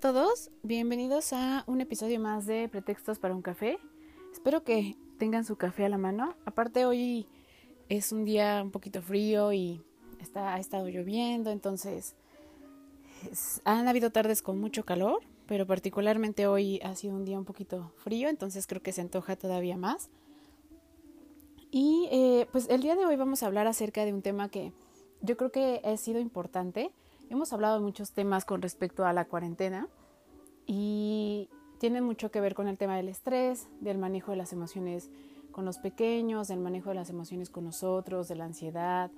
Todos, bienvenidos a un episodio más de Pretextos para un café. Espero que tengan su café a la mano. Aparte hoy es un día un poquito frío y está, ha estado lloviendo, entonces han habido tardes con mucho calor, pero particularmente hoy ha sido un día un poquito frío, entonces creo que se antoja todavía más. Y eh, pues el día de hoy vamos a hablar acerca de un tema que yo creo que ha sido importante Hemos hablado de muchos temas con respecto a la cuarentena y tienen mucho que ver con el tema del estrés, del manejo de las emociones con los pequeños, del manejo de las emociones con nosotros, de la ansiedad,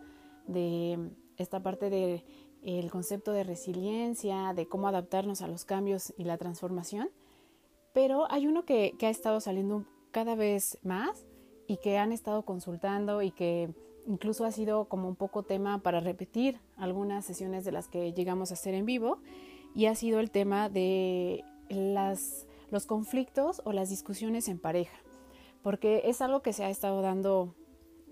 de esta parte del el concepto de resiliencia, de cómo adaptarnos a los cambios y la transformación. Pero hay uno que ha estado saliendo cada vez más y que han estado consultando y que Incluso ha sido como un poco tema para repetir algunas sesiones de las que llegamos a hacer en vivo y ha sido el tema de las, los conflictos o las discusiones en pareja, porque es algo que se ha estado dando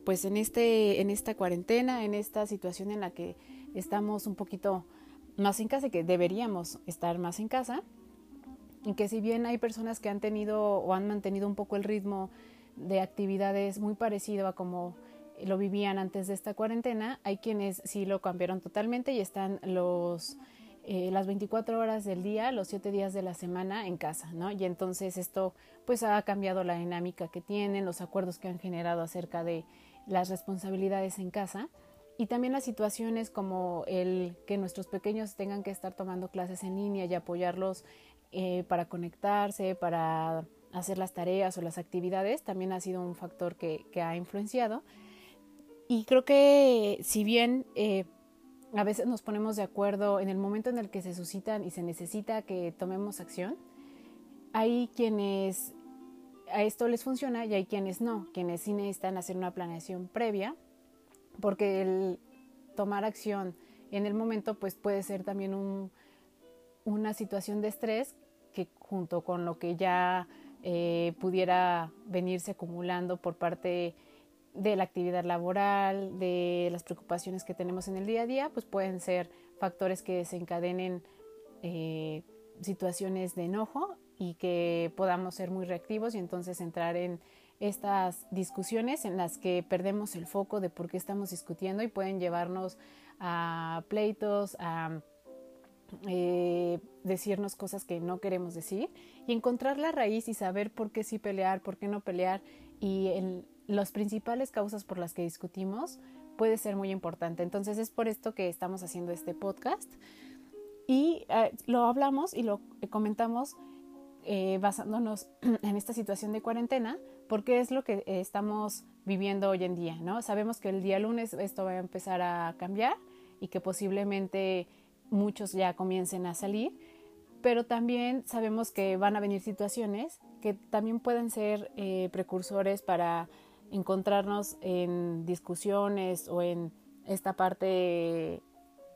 pues en, este, en esta cuarentena, en esta situación en la que estamos un poquito más en casa y que deberíamos estar más en casa, y que si bien hay personas que han tenido o han mantenido un poco el ritmo de actividades muy parecido a como lo vivían antes de esta cuarentena, hay quienes sí lo cambiaron totalmente y están los eh, las 24 horas del día, los 7 días de la semana en casa, ¿no? Y entonces esto pues ha cambiado la dinámica que tienen, los acuerdos que han generado acerca de las responsabilidades en casa y también las situaciones como el que nuestros pequeños tengan que estar tomando clases en línea y apoyarlos eh, para conectarse, para hacer las tareas o las actividades, también ha sido un factor que, que ha influenciado. Y creo que si bien eh, a veces nos ponemos de acuerdo en el momento en el que se suscitan y se necesita que tomemos acción, hay quienes a esto les funciona y hay quienes no, quienes sí necesitan hacer una planeación previa, porque el tomar acción en el momento pues puede ser también un, una situación de estrés que junto con lo que ya eh, pudiera venirse acumulando por parte de la actividad laboral, de las preocupaciones que tenemos en el día a día, pues pueden ser factores que desencadenen eh, situaciones de enojo y que podamos ser muy reactivos y entonces entrar en estas discusiones en las que perdemos el foco de por qué estamos discutiendo y pueden llevarnos a pleitos, a eh, decirnos cosas que no queremos decir y encontrar la raíz y saber por qué sí pelear, por qué no pelear y el, las principales causas por las que discutimos puede ser muy importante. Entonces es por esto que estamos haciendo este podcast y eh, lo hablamos y lo comentamos eh, basándonos en esta situación de cuarentena porque es lo que estamos viviendo hoy en día, ¿no? Sabemos que el día lunes esto va a empezar a cambiar y que posiblemente muchos ya comiencen a salir, pero también sabemos que van a venir situaciones que también pueden ser eh, precursores para encontrarnos en discusiones o en esta parte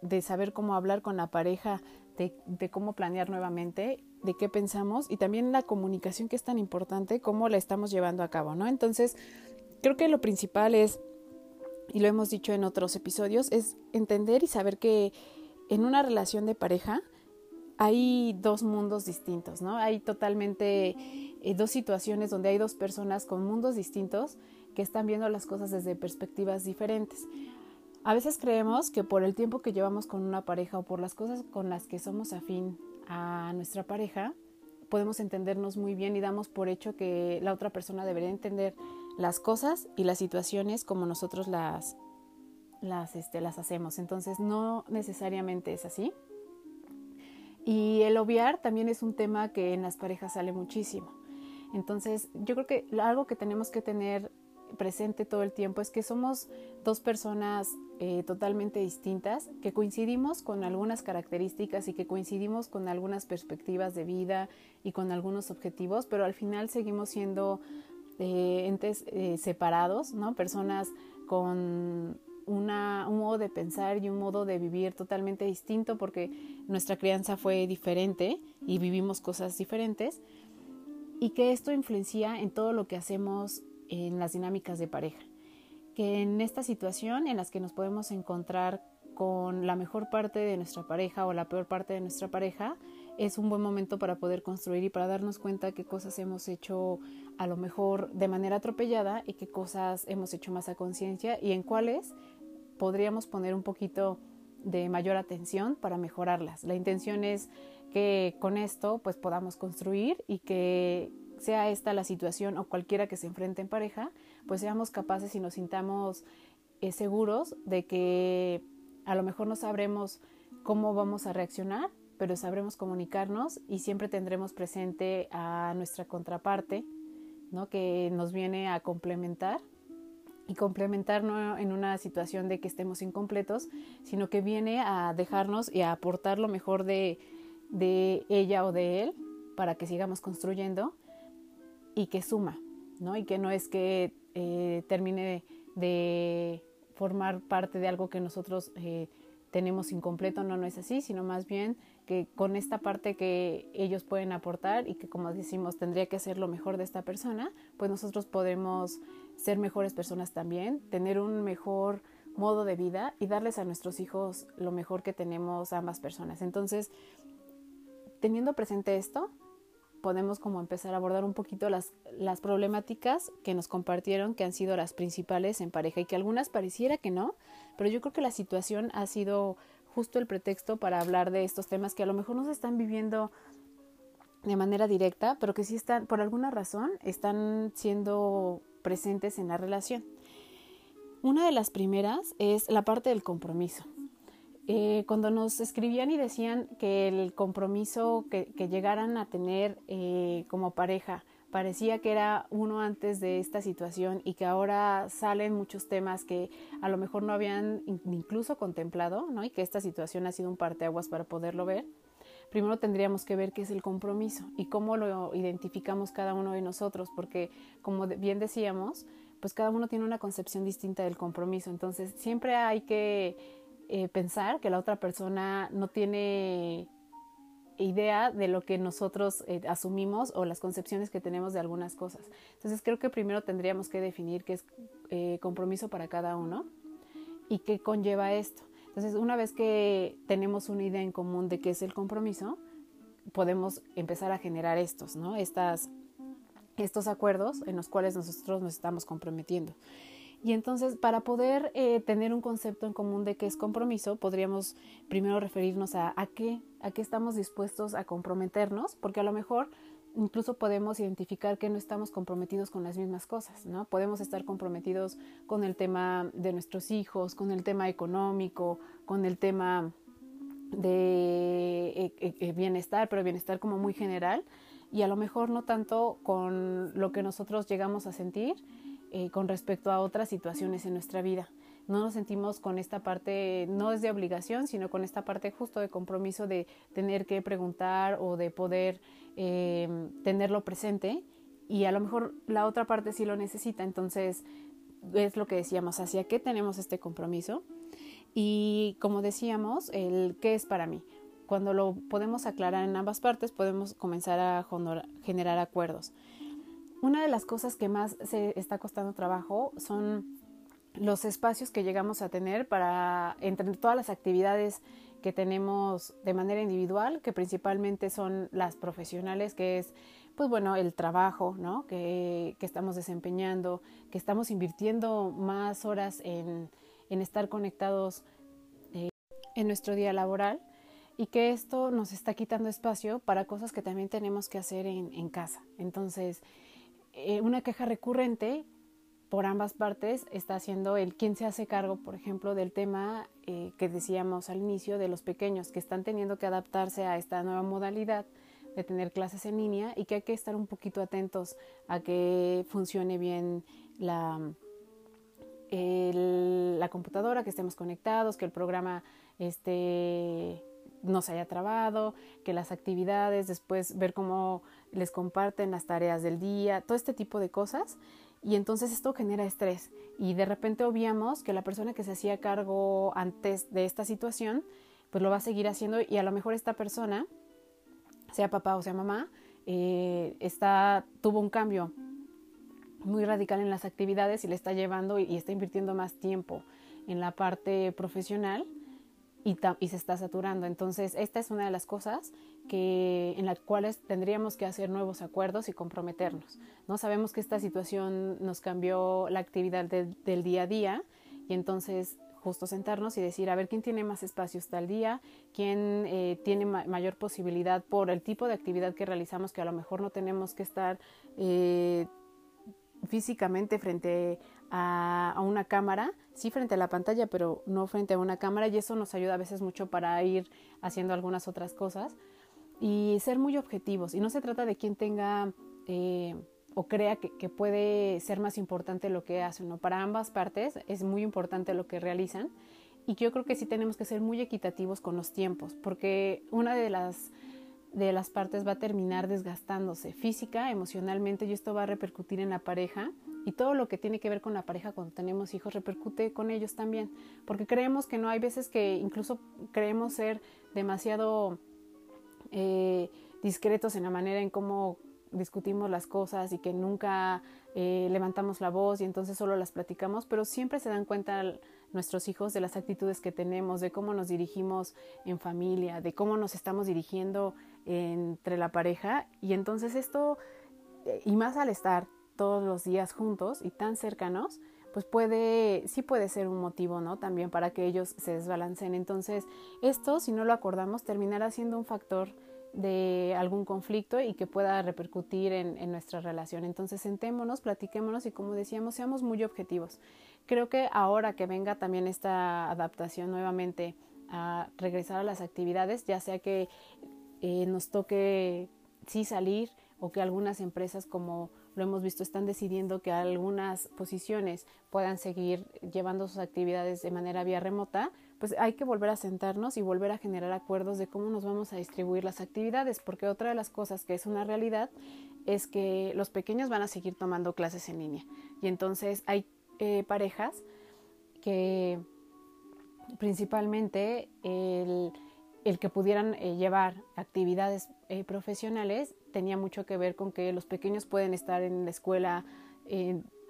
de saber cómo hablar con la pareja, de, cómo planear nuevamente, de qué pensamos y también la comunicación que es tan importante, cómo la estamos llevando a cabo, ¿no? Entonces, creo que lo principal es, y lo hemos dicho en otros episodios, es entender y saber que en una relación de pareja hay dos mundos distintos, ¿no? Hay totalmente eh, dos situaciones donde hay dos personas con mundos distintos que están viendo las cosas desde perspectivas diferentes. A veces creemos que por el tiempo que llevamos con una pareja o por las cosas con las que somos afín a nuestra pareja, podemos entendernos muy bien y damos por hecho que la otra persona debería entender las cosas y las situaciones como nosotros las, las, este, las hacemos. Entonces no necesariamente es así. Y el obviar también es un tema que en las parejas sale muchísimo. Entonces yo creo que algo que tenemos que tener presente todo el tiempo es que somos dos personas eh, totalmente distintas, que coincidimos con algunas características y que coincidimos con algunas perspectivas de vida y con algunos objetivos, pero al final seguimos siendo eh, entes eh, separados, ¿no? Personas con una, un modo de pensar y un modo de vivir totalmente distinto porque nuestra crianza fue diferente y vivimos cosas diferentes y que esto influencia en todo lo que hacemos en las dinámicas de pareja. Que en esta situación en las que nos podemos encontrar con la mejor parte de nuestra pareja o la peor parte de nuestra pareja, es un buen momento para poder construir y para darnos cuenta qué cosas hemos hecho a lo mejor de manera atropellada y qué cosas hemos hecho más a conciencia y en cuáles podríamos poner un poquito de mayor atención para mejorarlas. La intención es que con esto pues podamos construir y que sea esta la situación o cualquiera que se enfrente en pareja, pues seamos capaces y nos sintamos eh, seguros de que a lo mejor no sabremos cómo vamos a reaccionar, pero sabremos comunicarnos y siempre tendremos presente a nuestra contraparte, ¿no? que nos viene a complementar y complementar no en una situación de que estemos incompletos, sino que viene a dejarnos y a aportar lo mejor de, de ella o de él para que sigamos construyendo y que suma, ¿no? Y que no es que eh, termine de, formar parte de algo que nosotros eh, tenemos incompleto, no, no es así, sino más bien que con esta parte que ellos pueden aportar y que como decimos tendría que ser lo mejor de esta persona, pues nosotros podemos ser mejores personas también, tener un mejor modo de vida y darles a nuestros hijos lo mejor que tenemos ambas personas. Entonces, teniendo presente esto, podemos como empezar a abordar un poquito las, las problemáticas que nos compartieron, que han sido las principales en pareja y que algunas pareciera que no, pero yo creo que la situación ha sido justo el pretexto para hablar de estos temas que a lo mejor no se están viviendo de manera directa, pero que sí están, por alguna razón, están siendo presentes en la relación. Una de las primeras es la parte del compromiso. Eh, cuando nos escribían y decían que el compromiso que, llegaran a tener eh, como pareja parecía que era uno antes de esta situación y que ahora salen muchos temas que a lo mejor no habían incluso contemplado, ¿no? Y que esta situación ha sido un parteaguas para poderlo ver. Primero tendríamos que ver qué es el compromiso y cómo lo identificamos cada uno de nosotros, porque como bien decíamos, pues cada uno tiene una concepción distinta del compromiso. Entonces siempre hay que eh, pensar que la otra persona no tiene idea de lo que nosotros eh, asumimos o las concepciones que tenemos de algunas cosas. Entonces creo que primero tendríamos que definir qué es eh, compromiso para cada uno y qué conlleva esto. Entonces una vez que tenemos una idea en común de qué es el compromiso, podemos empezar a generar estos, ¿no? Estas, estos acuerdos en los cuales nosotros nos estamos comprometiendo. Y entonces, para poder eh, tener un concepto en común de qué es compromiso, podríamos primero referirnos a, a qué, a qué estamos dispuestos a comprometernos, porque a lo mejor incluso podemos identificar que no estamos comprometidos con las mismas cosas, ¿no? Podemos estar comprometidos con el tema de nuestros hijos, con el tema económico, con el tema de eh, eh, bienestar, pero bienestar como muy general, y a lo mejor no tanto con lo que nosotros llegamos a sentir eh, con respecto a otras situaciones en nuestra vida. No nos sentimos con esta parte, no es de obligación, sino con esta parte justo de compromiso de tener que preguntar o de poder eh, tenerlo presente y a lo mejor la otra parte sí lo necesita. Entonces, es lo que decíamos, hacia qué tenemos este compromiso y como decíamos, el qué es para mí. Cuando lo podemos aclarar en ambas partes, podemos comenzar a generar acuerdos. Una de las cosas que más se está costando trabajo son los espacios que llegamos a tener para entre todas las actividades que tenemos de manera individual, que principalmente son las profesionales, que es pues bueno, el trabajo, ¿no? Que, estamos desempeñando, que estamos invirtiendo más horas en, estar conectados eh, en nuestro día laboral y que esto nos está quitando espacio para cosas que también tenemos que hacer en casa. Entonces, eh, una queja recurrente por ambas partes está siendo el quién se hace cargo, por ejemplo, del tema eh, que decíamos al inicio de los pequeños que están teniendo que adaptarse a esta nueva modalidad de tener clases en línea y que hay que estar un poquito atentos a que funcione bien la, la computadora, que estemos conectados, que el programa este, no se haya trabado, que las actividades, después ver cómo les comparten las tareas del día, todo este tipo de cosas. Y entonces esto genera estrés y de repente obviamos que la persona que se hacía cargo antes de esta situación, pues lo va a seguir haciendo y a lo mejor esta persona, sea papá o sea mamá, eh, está, tuvo un cambio muy radical en las actividades y le está llevando y está invirtiendo más tiempo en la parte profesional y, se está saturando. Entonces, esta es una de las cosas que, en las cuales tendríamos que hacer nuevos acuerdos y comprometernos. ¿no? Sabemos que esta situación nos cambió la actividad del día a día y entonces justo sentarnos y decir, a ver, ¿quién tiene más espacios tal día? ¿Quién eh, tiene mayor posibilidad por el tipo de actividad que realizamos que a lo mejor no tenemos que estar... Eh, físicamente frente a, una cámara, sí frente a la pantalla, pero no frente a una cámara y eso nos ayuda a veces mucho para ir haciendo algunas otras cosas y ser muy objetivos. Y no se trata de quien tenga eh, o crea que, puede ser más importante lo que hacen, ¿no? Para ambas partes es muy importante lo que realizan y yo creo que sí tenemos que ser muy equitativos con los tiempos, porque una de las de las partes va a terminar desgastándose física, emocionalmente y esto va a repercutir en la pareja y todo lo que tiene que ver con la pareja cuando tenemos hijos repercute con ellos también, porque creemos que no, hay veces que incluso creemos ser demasiado eh, discretos en la manera en cómo discutimos las cosas y que nunca eh, levantamos la voz y entonces solo las platicamos, pero siempre se dan cuenta nuestros hijos de las actitudes que tenemos, de cómo nos dirigimos en familia, de cómo nos estamos dirigiendo entre la pareja. Y entonces esto, eh, y más al estar todos los días juntos y tan cercanos, pues puede, sí puede ser un motivo, ¿no? También para que ellos se desbalancen. Entonces, esto, si no lo acordamos, terminará siendo un factor de algún conflicto y que pueda repercutir en, en, nuestra relación. Entonces sentémonos, platiquémonos y como decíamos, seamos muy objetivos. Creo que ahora que venga también esta adaptación nuevamente a regresar a las actividades, ya sea que eh, nos toque sí salir o que algunas empresas como lo hemos visto están decidiendo que algunas posiciones puedan seguir llevando sus actividades de manera vía remota, pues hay que volver a sentarnos y volver a generar acuerdos de cómo nos vamos a distribuir las actividades, porque otra de las cosas que es una realidad es que los pequeños van a seguir tomando clases en línea. Y entonces hay eh, parejas que principalmente el el que pudieran eh, llevar actividades eh, profesionales tenía mucho que ver con que los pequeños pueden estar en la escuela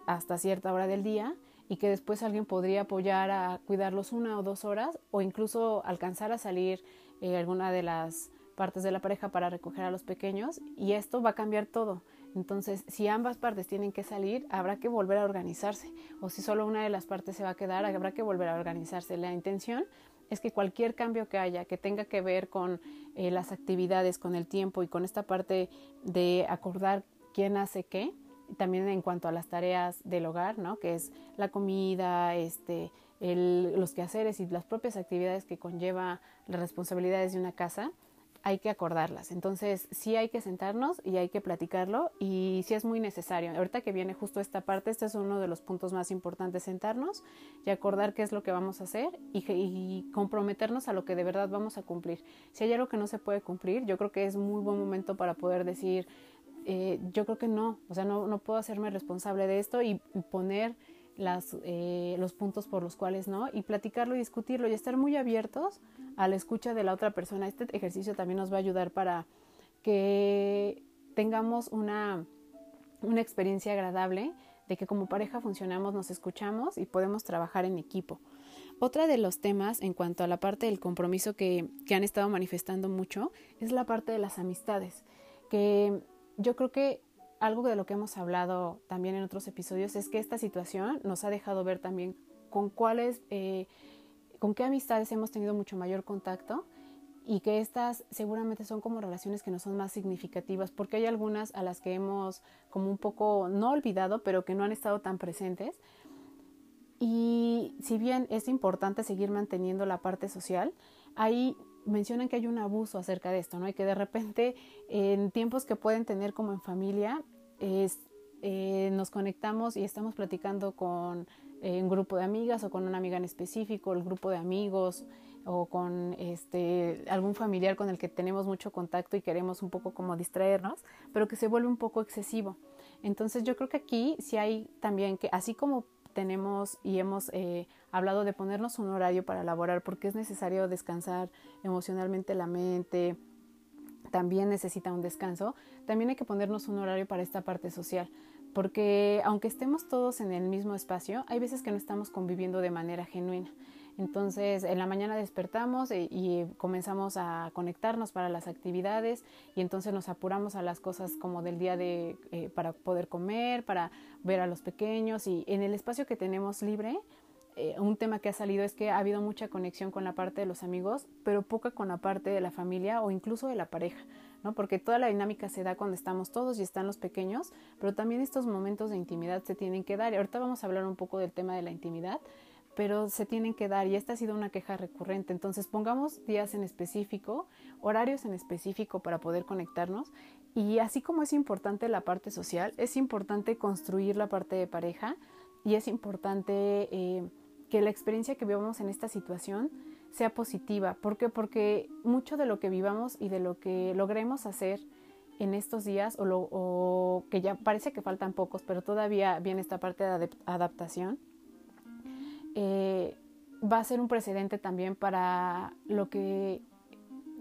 hasta cierta hora del día y que después alguien podría apoyar a cuidarlos una o dos horas o incluso alcanzar a salir eh, alguna de las partes de la pareja para recoger a los pequeños y esto va a cambiar todo. Entonces, si ambas partes tienen que salir, habrá que volver a organizarse. O si solo una de las partes se va a quedar, habrá que volver a organizarse. La intención es que cualquier cambio que haya que tenga que ver con eh, las actividades, con el tiempo y con esta parte de acordar quién hace qué, también en cuanto a las tareas del hogar, ¿no? que es la comida, este, el, los quehaceres y las propias actividades que conlleva las responsabilidades de una casa, hay que acordarlas. Entonces, sí hay que sentarnos y hay que platicarlo y sí es muy necesario. Ahorita que viene justo esta parte, este es uno de los puntos más importantes, sentarnos y acordar qué es lo que vamos a hacer y, comprometernos a lo que de verdad vamos a cumplir. Si hay algo que no se puede cumplir, yo creo que es muy buen momento para poder decir, eh, yo creo que no, o sea, no, puedo hacerme responsable de esto y poner eh, los puntos por los cuales no y platicarlo y discutirlo y estar muy abiertos a la escucha de la otra persona. Este ejercicio también nos va a ayudar para que tengamos una, una experiencia agradable de que como pareja funcionamos, nos escuchamos y podemos trabajar en equipo. Otra de los temas en cuanto a la parte del compromiso que, que han estado manifestando mucho es la parte de las amistades, que yo creo que algo de lo que hemos hablado también en otros episodios es que esta situación nos ha dejado ver también con cuáles, eh, con qué amistades hemos tenido mucho mayor contacto y que estas seguramente son como relaciones que no son más significativas porque hay algunas a las que hemos como un poco no olvidado pero que no han estado tan presentes y si bien es importante seguir manteniendo la parte social, ahí mencionan que hay un abuso acerca de esto, ¿no? Y que de repente en tiempos que pueden tener como en familia es, eh, nos conectamos y estamos platicando con un grupo de amigas o con una amiga en específico, el grupo de amigos o con este, algún familiar con el que tenemos mucho contacto y queremos un poco como distraernos, pero que se vuelve un poco excesivo. Entonces yo creo que aquí sí hay también que, así como tenemos y hemos eh, hablado de ponernos un horario para elaborar porque es necesario descansar emocionalmente la mente, también necesita un descanso, también hay que ponernos un horario para esta parte social, porque aunque estemos todos en el mismo espacio, hay veces que no estamos conviviendo de manera genuina. Entonces, en la mañana despertamos y, comenzamos a conectarnos para las actividades y entonces nos apuramos a las cosas como del día de eh, para poder comer, para ver a los pequeños y en el espacio que tenemos libre. Eh, un tema que ha salido es que ha habido mucha conexión con la parte de los amigos, pero poca con la parte de la familia o incluso de la pareja, ¿no? Porque toda la dinámica se da cuando estamos todos y están los pequeños, pero también estos momentos de intimidad se tienen que dar. Y ahorita vamos a hablar un poco del tema de la intimidad, pero se tienen que dar y esta ha sido una queja recurrente. Entonces pongamos días en específico, horarios en específico para poder conectarnos y así como es importante la parte social, es importante construir la parte de pareja y es importante eh, que la experiencia que vivamos en esta situación sea positiva. ¿Por qué? Porque mucho de lo que vivamos y de lo que logremos hacer en estos días o, lo, que ya parece que faltan pocos, pero todavía viene esta parte de adaptación eh, va a ser un precedente también para lo que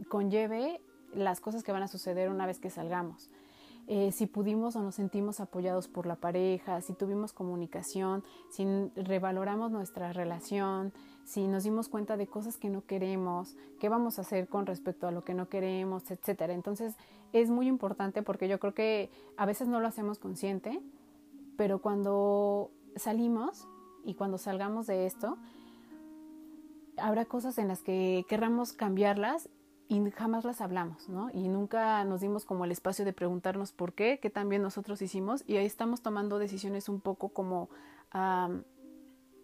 conlleve las cosas que van a suceder una vez que salgamos. Eh, si pudimos o nos sentimos apoyados por la pareja, si tuvimos comunicación, si revaloramos nuestra relación, si nos dimos cuenta de cosas que no queremos, qué vamos a hacer con respecto a lo que no queremos, etcétera. Entonces es muy importante porque yo creo que a veces no lo hacemos consciente, pero cuando salimos y cuando salgamos de esto, habrá cosas en las que querramos cambiarlas y jamás las hablamos, ¿no? Y nunca nos dimos como el espacio de preguntarnos por qué, que también nosotros hicimos, y ahí estamos tomando decisiones un poco como a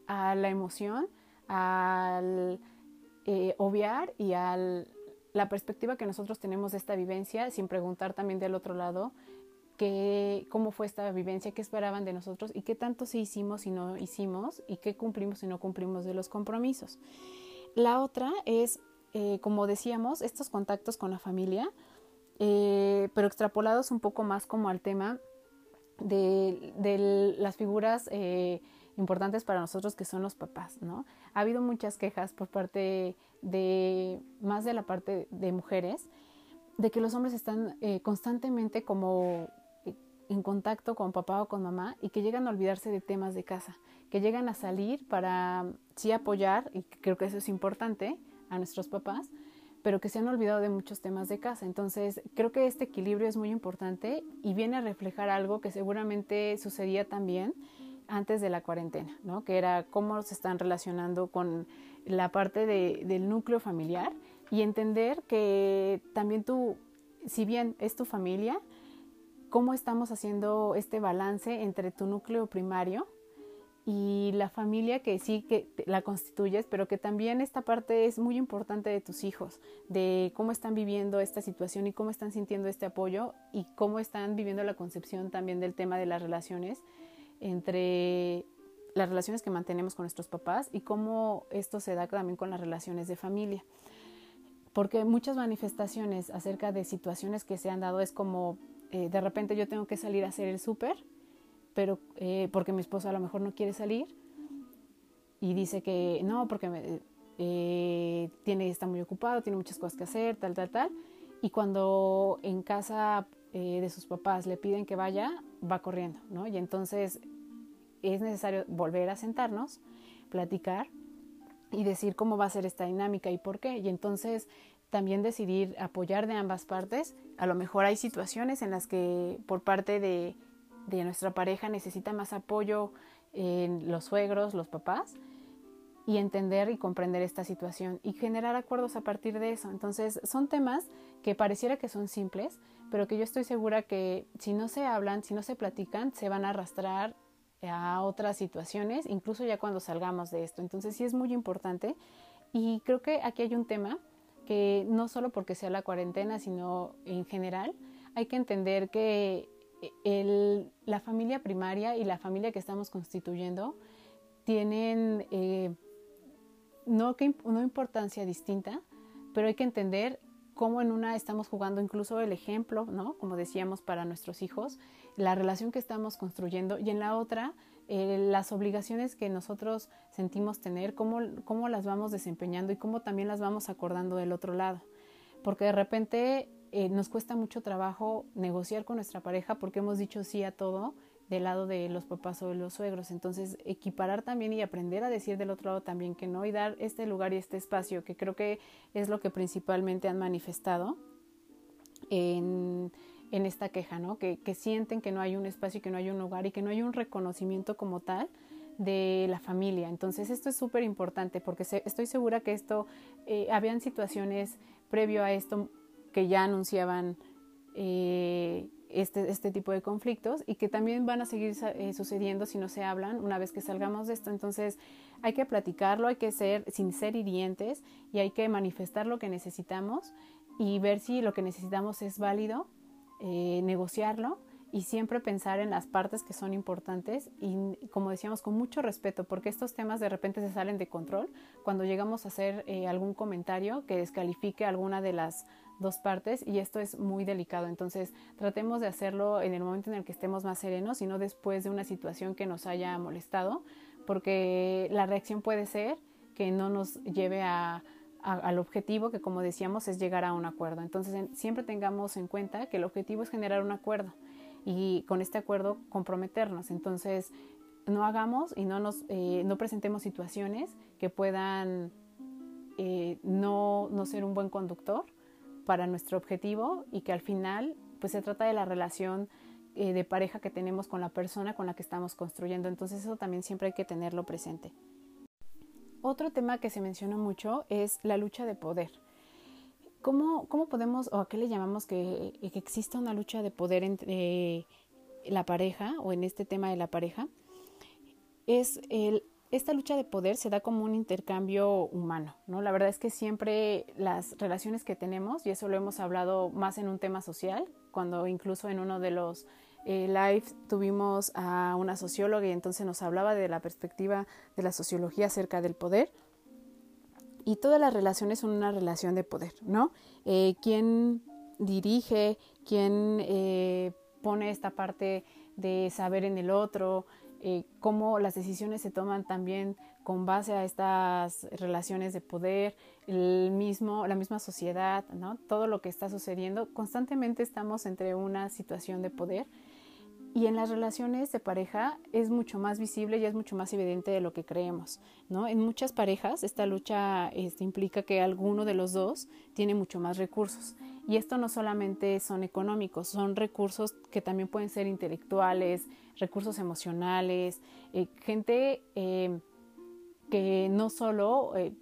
la emoción, al eh, obviar y a la perspectiva que nosotros tenemos de esta vivencia, sin preguntar también del otro lado cómo fue esta vivencia, qué esperaban de nosotros y qué tanto sí hicimos y no hicimos y qué cumplimos y no cumplimos de los compromisos. La otra es, eh, como decíamos, estos contactos con la familia, eh, pero extrapolados un poco más como al tema de, las figuras importantes para nosotros que son los papás, ¿no? Ha habido muchas quejas por parte de, más de la parte de mujeres, de que los hombres están constantemente como en contacto con papá o con mamá y que llegan a olvidarse de temas de casa, que llegan a salir para sí apoyar, y creo que eso es importante, a nuestros papás, pero que se han olvidado de muchos temas de casa. Entonces, creo que este equilibrio es muy importante y viene a reflejar algo que seguramente sucedía también antes de la cuarentena, ¿no? Que era cómo se están relacionando con la parte de, del núcleo familiar y entender que también tú, si bien es tu familia, cómo estamos haciendo este balance entre tu núcleo primario y la familia que sí que la constituyes, pero que también esta parte es muy importante de tus hijos, de cómo están viviendo esta situación y cómo están sintiendo este apoyo y cómo están viviendo la concepción también del tema de las relaciones entre las relaciones que mantenemos con nuestros papás y cómo esto se da también con las relaciones de familia. Porque muchas manifestaciones acerca de situaciones que se han dado es como eh, de repente yo tengo que salir a hacer el súper, pero eh, porque mi esposo a lo mejor no quiere salir y dice que no, porque eh, tiene, está muy ocupado, tiene muchas cosas que hacer, tal, tal, tal. Y cuando en casa de sus papás le piden que vaya, va corriendo, ¿no? Y entonces es necesario volver a sentarnos, platicar y decir cómo va a ser esta dinámica y por qué. Y entonces también decidir apoyar de ambas partes. A lo mejor hay situaciones en las que por parte de, nuestra pareja necesita más apoyo en los suegros, los papás, y entender y comprender esta situación y generar acuerdos a partir de eso. Entonces son temas que pareciera que son simples, pero que yo estoy segura que si no se hablan, si no se platican, se van a arrastrar a otras situaciones, incluso ya cuando salgamos de esto. Entonces sí es muy importante y creo que aquí hay un tema que no solo porque sea la cuarentena, sino en general, hay que entender que la familia primaria y la familia que estamos constituyendo tienen eh, no, que, una importancia distinta, pero hay que entender cómo en una estamos jugando incluso el ejemplo, ¿no? Como decíamos para nuestros hijos, la relación que estamos construyendo y en la otra eh, las obligaciones que nosotros sentimos tener, cómo, cómo las vamos desempeñando y cómo también las vamos acordando del otro lado. Porque de repente eh, nos cuesta mucho trabajo negociar con nuestra pareja porque hemos dicho sí a todo del lado de los papás o de los suegros. Entonces, equiparar también y aprender a decir del otro lado también que no y dar este lugar y este espacio, que creo que es lo que principalmente han manifestado en, en esta queja, ¿no? Que, que, sienten que no hay un espacio, que no hay un lugar y que no hay un reconocimiento como tal de la familia. Entonces esto es súper importante porque estoy segura que esto, eh, habían situaciones previo a esto que ya anunciaban eh, este, este tipo de conflictos y que también van a seguir eh, sucediendo si no se hablan una vez que salgamos de esto. Entonces hay que platicarlo, hay que ser sin ser hirientes y hay que manifestar lo que necesitamos y ver si lo que necesitamos es válido eh, negociarlo y siempre pensar en las partes que son importantes y como decíamos con mucho respeto porque estos temas de repente se salen de control cuando llegamos a hacer eh, algún comentario que descalifique alguna de las dos partes y esto es muy delicado entonces tratemos de hacerlo en el momento en el que estemos más serenos y no después de una situación que nos haya molestado porque la reacción puede ser que no nos lleve a al objetivo que como decíamos es llegar a un acuerdo. Entonces siempre tengamos en cuenta que el objetivo es generar un acuerdo y con este acuerdo comprometernos. Entonces no hagamos y no nos eh, no presentemos situaciones que puedan eh, no, no ser un buen conductor para nuestro objetivo y que al final pues se trata de la relación eh, de pareja que tenemos con la persona con la que estamos construyendo. Entonces eso también siempre hay que tenerlo presente. Otro tema que se menciona mucho es la lucha de poder. ¿Cómo, cómo podemos, o a qué le llamamos que, que exista una lucha de poder entre la pareja o en este tema de la pareja? Es el, esta lucha de poder se da como un intercambio humano, ¿no? La verdad es que siempre las relaciones que tenemos, y eso lo hemos hablado más en un tema social, cuando incluso en uno de los eh, live tuvimos a una socióloga y entonces nos hablaba de la perspectiva de la sociología acerca del poder. Y todas las relaciones son una relación de poder, ¿no? Eh, ¿Quién dirige? ¿Quién eh, pone esta parte de saber en el otro? Eh, cómo las decisiones se toman también con base a estas relaciones de poder, el mismo, la misma sociedad, ¿no? todo lo que está sucediendo. Constantemente estamos entre una situación de poder y en las relaciones de pareja es mucho más visible y es mucho más evidente de lo que creemos, ¿no? En muchas parejas esta lucha este, implica que alguno de los dos tiene mucho más recursos. Y esto no solamente son económicos, son recursos que también pueden ser intelectuales, recursos emocionales, eh, gente eh, que no solo eh,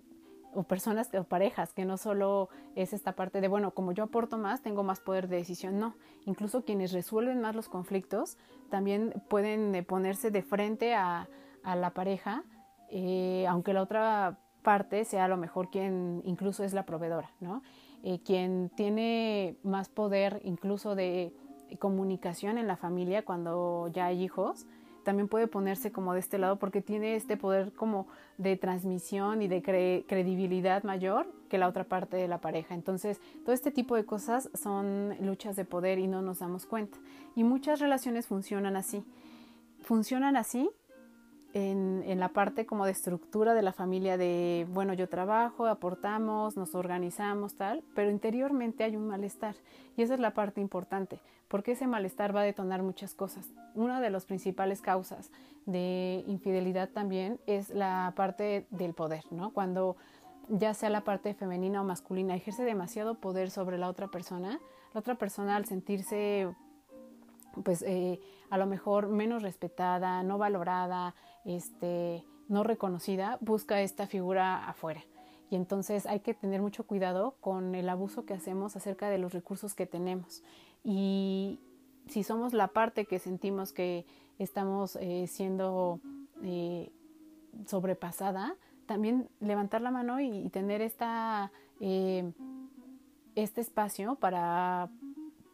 o personas o parejas, que no solo es esta parte de, bueno, como yo aporto más, tengo más poder de decisión, no. Incluso quienes resuelven más los conflictos también pueden eh, ponerse de frente a, a la pareja, eh, aunque la otra parte sea a lo mejor quien incluso es la proveedora, ¿no? Eh, quien tiene más poder incluso de comunicación en la familia cuando ya hay hijos, también puede ponerse como de este lado porque tiene este poder como de transmisión y de credibilidad mayor que la otra parte de la pareja. Entonces, todo este tipo de cosas son luchas de poder y no nos damos cuenta. Y muchas relaciones funcionan así. Funcionan así en, la parte como de estructura de la familia de, bueno, yo trabajo, aportamos, nos organizamos, tal, pero interiormente hay un malestar y esa es la parte importante, porque ese malestar va a detonar muchas cosas. Una de las principales causas de infidelidad también es la parte del poder, ¿no? Cuando ya sea la parte femenina o masculina ejerce demasiado poder sobre la otra persona, la otra persona al sentirse pues eh, a lo mejor menos respetada, no valorada, este, no reconocida, busca esta figura afuera. Y entonces hay que tener mucho cuidado con el abuso que hacemos acerca de los recursos que tenemos. Y si somos la parte que sentimos que estamos eh, siendo eh, sobrepasada, también levantar la mano y, tener esta, eh, este espacio para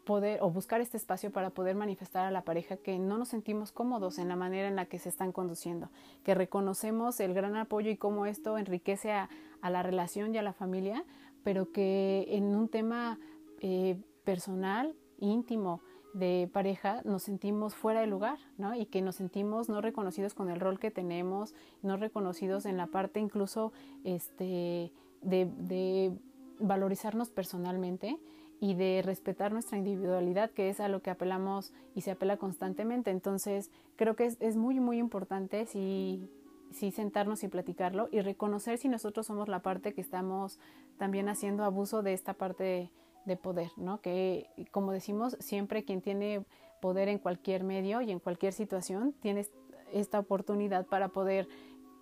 o buscar este espacio para poder manifestar a la pareja que no nos sentimos cómodos en la manera en la que se están conduciendo, que reconocemos el gran apoyo y cómo esto enriquece a, la relación y a la familia, pero que en un tema eh, personal, íntimo, de pareja nos sentimos fuera de lugar, ¿no? Y que nos sentimos no reconocidos con el rol que tenemos, no reconocidos en la parte incluso este, de valorizarnos personalmente y de respetar nuestra individualidad, que es a lo que apelamos y se apela constantemente. Entonces, creo que es, es muy, muy importante si, si sentarnos y platicarlo y reconocer si nosotros somos la parte que estamos también haciendo abuso de esta parte de, poder, ¿no? Que, como decimos, siempre quien tiene poder en cualquier medio y en cualquier situación tiene esta oportunidad para poder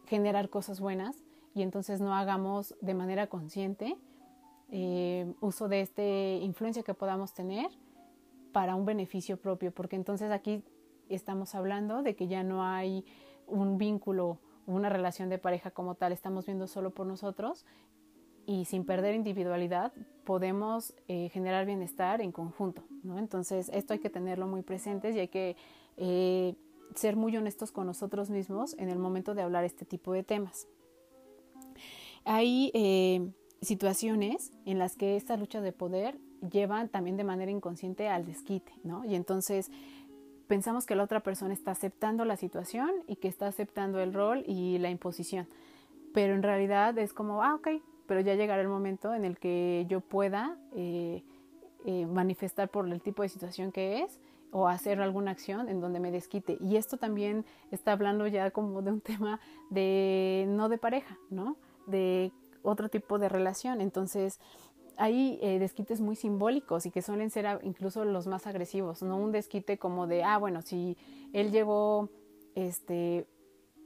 generar cosas buenas y entonces no hagamos de manera consciente eh, uso de esta influencia que podamos tener para un beneficio propio, porque entonces aquí estamos hablando de que ya no hay un vínculo, una relación de pareja como tal, estamos viendo solo por nosotros y sin perder individualidad podemos eh, generar bienestar en conjunto, ¿no? Entonces esto hay que tenerlo muy presentes y hay que eh, ser muy honestos con nosotros mismos en el momento de hablar este tipo de temas. Hay situaciones en las que esta lucha de poder lleva también de manera inconsciente al desquite, ¿no? Y entonces pensamos que la otra persona está aceptando la situación y que está aceptando el rol y la imposición. Pero en realidad es como, ah, ok, pero ya llegará el momento en el que yo pueda eh, eh, manifestar por el tipo de situación que es o hacer alguna acción en donde me desquite. Y esto también está hablando ya como de un tema de no de pareja, ¿no? De otro tipo de relación. Entonces, hay eh, desquites muy simbólicos y que suelen ser incluso los más agresivos, no un desquite como de, ah, bueno, si él llegó, este,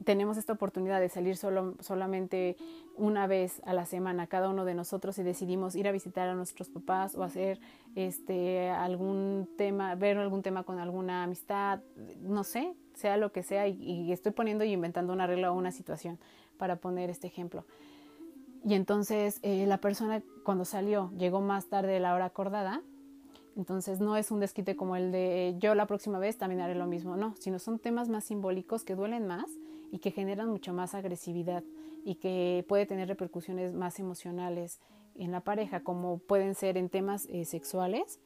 tenemos esta oportunidad de salir solo, solamente una vez a la semana cada uno de nosotros y decidimos ir a visitar a nuestros papás o hacer este algún tema, ver algún tema con alguna amistad, no sé, sea lo que sea, y, y estoy poniendo y inventando una regla o una situación para poner este ejemplo. Y entonces eh, la persona cuando salió llegó más tarde de la hora acordada. Entonces no es un desquite como el de yo la próxima vez también haré lo mismo, no, sino son temas más simbólicos que duelen más y que generan mucho más agresividad y que puede tener repercusiones más emocionales en la pareja, como pueden ser en temas eh, sexuales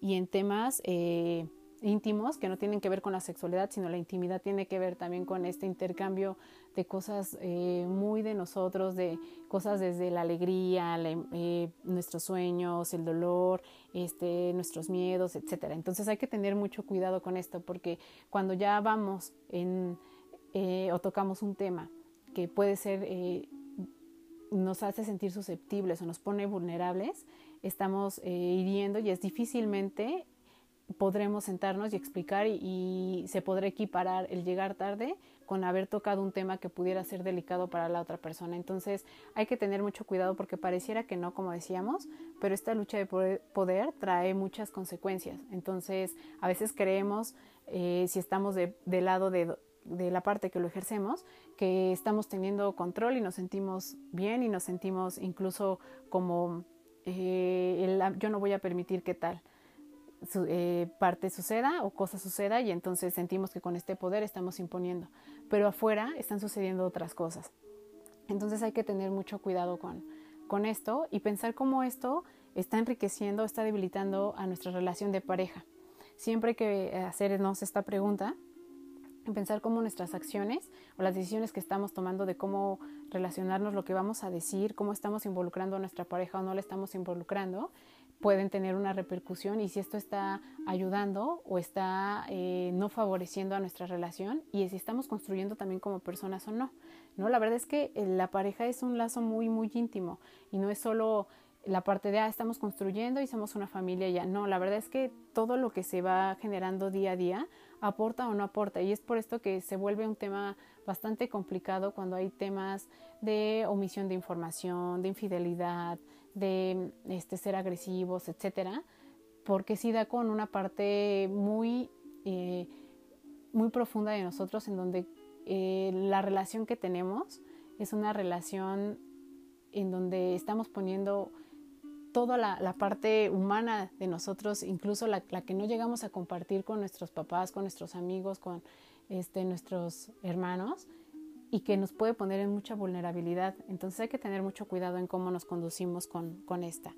y en temas eh, íntimos que no tienen que ver con la sexualidad, sino la intimidad tiene que ver también con este intercambio de cosas eh, muy de nosotros, de cosas desde la alegría, eh, nuestros sueños, el dolor, este, nuestros miedos, etcétera. Entonces hay que tener mucho cuidado con esto porque cuando ya vamos en, eh, o tocamos un tema que puede ser nos hace sentir susceptibles o nos pone vulnerables, estamos hiriendo y es difícilmente podremos sentarnos y explicar y, se podrá equiparar el llegar tarde con haber tocado un tema que pudiera ser delicado para la otra persona. Entonces hay que tener mucho cuidado porque pareciera que no, como decíamos, pero esta lucha de poder, trae muchas consecuencias. Entonces a veces creemos, eh, si estamos de, del lado de, de la parte que lo ejercemos, que estamos teniendo control y nos sentimos bien y nos sentimos incluso como eh, el, yo no voy a permitir que tal eh, parte suceda o cosa suceda y entonces sentimos que con este poder estamos imponiendo. Pero afuera están sucediendo otras cosas. Entonces hay que tener mucho cuidado con, con esto y pensar cómo esto está enriqueciendo, está debilitando a nuestra relación de pareja. Siempre hay que hacernos esta pregunta, pensar cómo nuestras acciones o las decisiones que estamos tomando de cómo relacionarnos, lo que vamos a decir, cómo estamos involucrando a nuestra pareja o no le estamos involucrando, pueden tener una repercusión y si esto está ayudando o está eh, no favoreciendo a nuestra relación y si estamos construyendo también como personas o no. ¿no? La verdad es que eh, la pareja es un lazo muy, muy íntimo y no es solo la parte de, ah, estamos construyendo y somos una familia ya. No, la verdad es que todo lo que se va generando día a día aporta o no aporta. Y es por esto que se vuelve un tema bastante complicado cuando hay temas de omisión de información, de infidelidad, de este, ser agresivos, etcétera, porque sí da con una parte muy, eh, muy profunda de nosotros en donde eh, la relación que tenemos es una relación en donde estamos poniendo toda la, parte humana de nosotros, incluso la, que no llegamos a compartir con nuestros papás, con nuestros amigos, con este, nuestros hermanos, y que nos puede poner en mucha vulnerabilidad. Entonces hay que tener mucho cuidado en cómo nos conducimos con, con esta.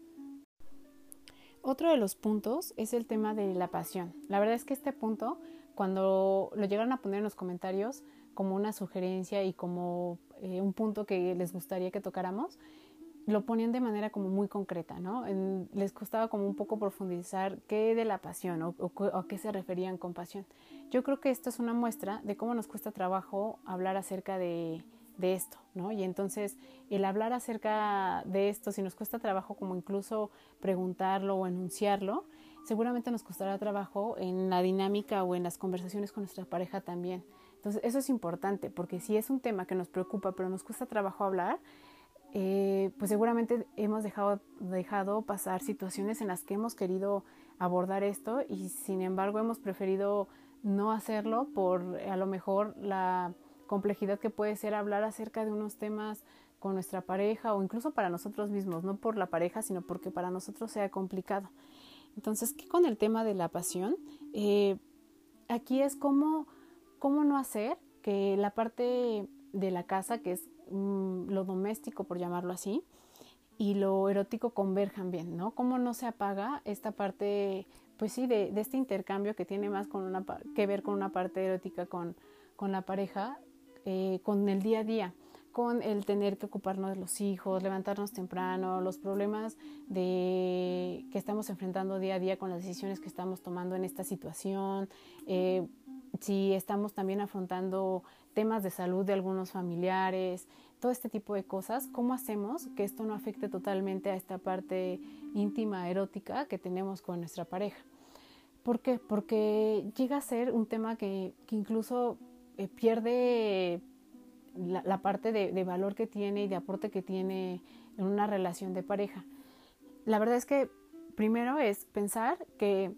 Otro de los puntos es el tema de la pasión. La verdad es que este punto, cuando lo llegaron a poner en los comentarios como una sugerencia y como eh, un punto que les gustaría que tocáramos, lo ponían de manera como muy concreta, ¿no? les costaba como un poco profundizar qué de la pasión o, a qué se referían con pasión. Yo creo que esto es una muestra de cómo nos cuesta trabajo hablar acerca de, de esto, ¿no? Y entonces el hablar acerca de esto, si nos cuesta trabajo como incluso preguntarlo o enunciarlo, seguramente nos costará trabajo en la dinámica o en las conversaciones con nuestra pareja también. Entonces eso es importante porque si es un tema que nos preocupa pero nos cuesta trabajo hablar, eh, pues seguramente hemos dejado, dejado pasar situaciones en las que hemos querido abordar esto y sin embargo hemos preferido no hacerlo por a lo mejor la complejidad que puede ser hablar acerca de unos temas con nuestra pareja o incluso para nosotros mismos, no por la pareja, sino porque para nosotros sea complicado. Entonces, ¿qué con el tema de la pasión? Eh, aquí es cómo, cómo no hacer que la parte de la casa, que es mm, lo doméstico, por llamarlo así, y lo erótico converjan bien, ¿no? Cómo no se apaga esta parte, pues sí, de, este intercambio que tiene más que ver con una parte erótica con, con la pareja eh, con el día a día, con el tener que ocuparnos de los hijos, levantarnos temprano, los problemas de, que estamos enfrentando día a día con las decisiones que estamos tomando en esta situación, eh, si estamos también afrontando temas de salud de algunos familiares, todo este tipo de cosas, ¿cómo hacemos que esto no afecte totalmente a esta parte íntima, erótica que tenemos con nuestra pareja? ¿Por qué? Porque llega a ser un tema que, que incluso eh, pierde la, parte de, valor que tiene y de aporte que tiene en una relación de pareja. La verdad es que primero es pensar que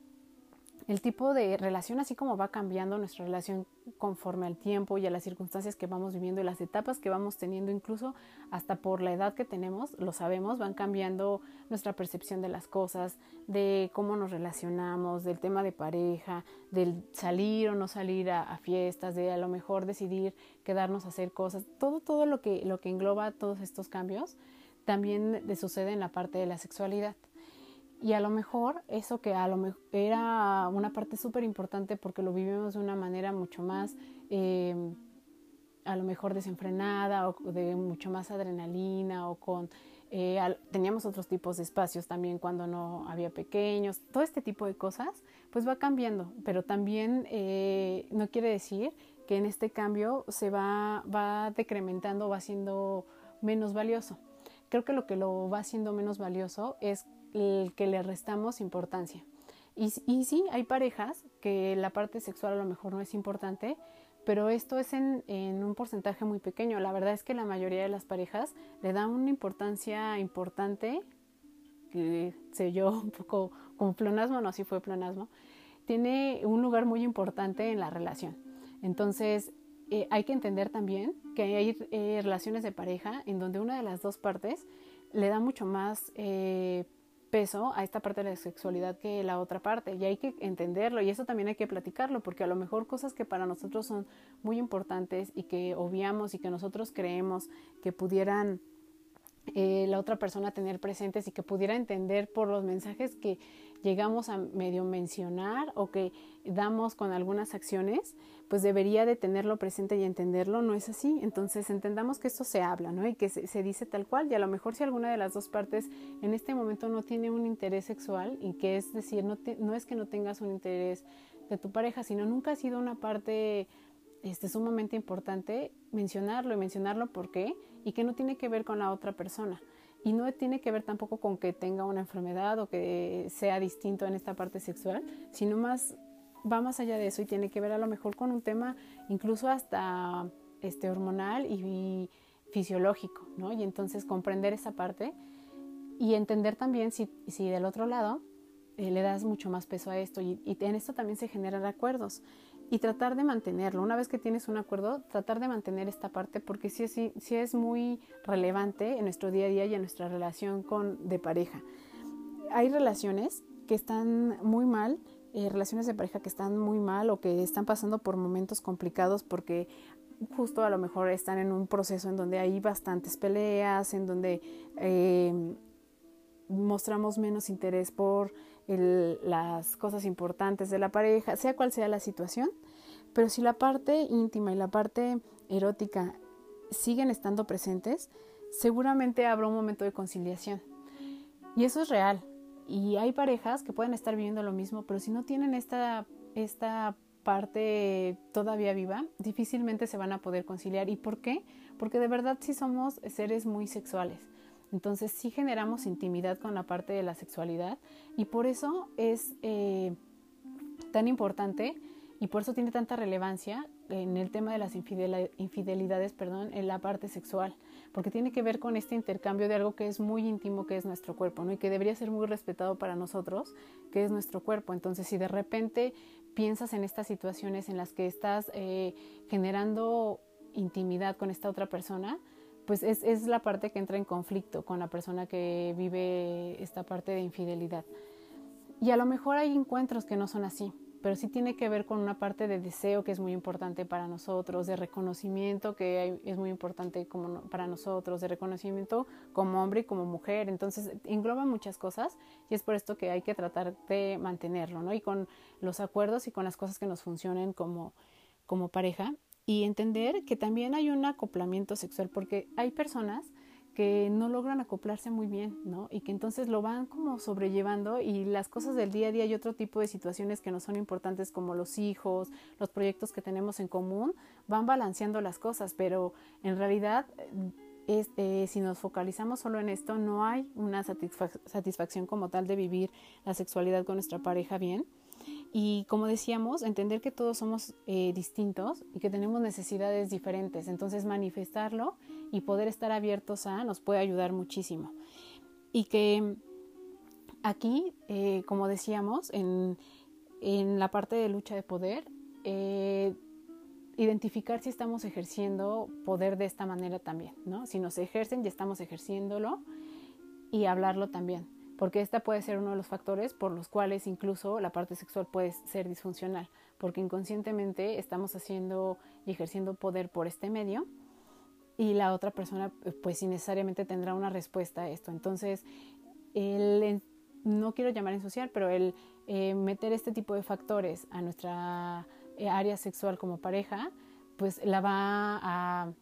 el tipo de relación, así como va cambiando nuestra relación conforme al tiempo y a las circunstancias que vamos viviendo y las etapas que vamos teniendo, incluso hasta por la edad que tenemos, lo sabemos, van cambiando nuestra percepción de las cosas, de cómo nos relacionamos, del tema de pareja, del salir o no salir a, fiestas, de a lo mejor decidir quedarnos a hacer cosas, todo, todo lo que, lo que engloba todos estos cambios también sucede en la parte de la sexualidad. Y a lo mejor eso que a lo mejor era una parte súper importante porque lo vivimos de una manera mucho más, eh, a lo mejor desenfrenada o de mucho más adrenalina o con... Eh, teníamos otros tipos de espacios también cuando no había pequeños, todo este tipo de cosas, pues va cambiando, pero también eh, no quiere decir que en este cambio se va, va decrementando, va siendo menos valioso. Creo que lo que lo va haciendo menos valioso es el que le restamos importancia. Y, sí, hay parejas que la parte sexual a lo mejor no es importante, pero esto es en, un porcentaje muy pequeño. La verdad es que la mayoría de las parejas le dan una importancia importante, que sé yo un poco como plonasmo, no, si fue plonasmo, tiene un lugar muy importante en la relación. Entonces, eh, hay que entender también que hay eh, relaciones de pareja en donde una de las dos partes le da mucho más eh, peso a esta parte de la sexualidad que la otra parte y hay que entenderlo y eso también hay que platicarlo porque a lo mejor cosas que para nosotros son muy importantes y que obviamos y que nosotros creemos que pudieran eh, la otra persona tener presentes y que pudiera entender por los mensajes que llegamos a medio mencionar o que damos con algunas acciones, pues debería de tenerlo presente y entenderlo, no es así. Entonces entendamos que esto se habla, ¿no? Y que se, dice tal cual, y a lo mejor si alguna de las dos partes en este momento no tiene un interés sexual, y que es decir, no, no es que no tengas un interés de tu pareja, sino nunca ha sido una parte este, sumamente importante mencionarlo y mencionarlo por qué y que no tiene que ver con la otra persona. Y no tiene que ver tampoco con que tenga una enfermedad o que sea distinto en esta parte sexual, sino más va más allá de eso y tiene que ver a lo mejor con un tema incluso hasta este hormonal y, fisiológico, ¿no? Y entonces comprender esa parte y entender también si, si del otro lado eh, le das mucho más peso a esto y, y, en esto también se generan acuerdos y tratar de mantenerlo. Una vez que tienes un acuerdo, tratar de mantener esta parte porque sí, sí, sí es muy relevante en nuestro día a día y en nuestra relación con, de pareja. hay relaciones que están muy mal, eh, relaciones de pareja que están muy mal o que están pasando por momentos complicados porque justo a lo mejor están en un proceso en donde hay bastantes peleas, en donde eh, mostramos menos interés por las cosas importantes de la pareja, sea cual sea la situación, pero si la parte íntima y la parte erótica siguen estando presentes, seguramente habrá un momento de conciliación. Y eso es real. Y hay parejas que pueden estar viviendo lo mismo, pero si no tienen esta, esta parte todavía viva, difícilmente se van a poder conciliar. ¿Y por qué? Porque de verdad sí somos seres muy sexuales. Entonces sí generamos intimidad con la parte de la sexualidad y por eso es eh, tan importante y por eso tiene tanta relevancia en el tema de las infidelidades, perdón, en la parte sexual, porque tiene que ver con este intercambio de algo que es muy íntimo, que es nuestro cuerpo, ¿no? Y que debería ser muy respetado para nosotros, que es nuestro cuerpo. Entonces, si de repente piensas en estas situaciones en las que estás eh, generando intimidad con esta otra persona, pues es, es la parte que entra en conflicto con la persona que vive esta parte de infidelidad. Y a lo mejor hay encuentros que no son así, pero sí tiene que ver con una parte de deseo que es muy importante para nosotros, de reconocimiento que es muy importante como para nosotros, de reconocimiento como hombre y como mujer. Entonces engloba muchas cosas y es por esto que hay que tratar de mantenerlo, ¿no? Y con los acuerdos y con las cosas que nos funcionen como, como pareja y entender que también hay un acoplamiento sexual porque hay personas que no logran acoplarse muy bien, ¿no? Y que entonces lo van como sobrellevando y las cosas del día a día y otro tipo de situaciones que no son importantes como los hijos, los proyectos que tenemos en común, van balanceando las cosas, pero en realidad este, si nos focalizamos solo en esto, no hay una satisfacción como tal de vivir la sexualidad con nuestra pareja bien. Y como decíamos, entender que todos somos eh, distintos y que tenemos necesidades diferentes. Entonces manifestarlo y poder estar abiertos a nos puede ayudar muchísimo. Y que aquí, eh, como decíamos, en, en, la parte de lucha de poder, eh, identificar si estamos ejerciendo poder de esta manera también, ¿no? Si nos ejercen, ya estamos ejerciéndolo y hablarlo también porque esta puede ser uno de los factores por los cuales incluso la parte sexual puede ser disfuncional, porque inconscientemente estamos haciendo y ejerciendo poder por este medio y la otra persona pues innecesariamente tendrá una respuesta a esto. Entonces, el, no quiero llamar ensuciar, pero el eh, meter este tipo de factores a nuestra eh, área sexual como pareja, pues la va a,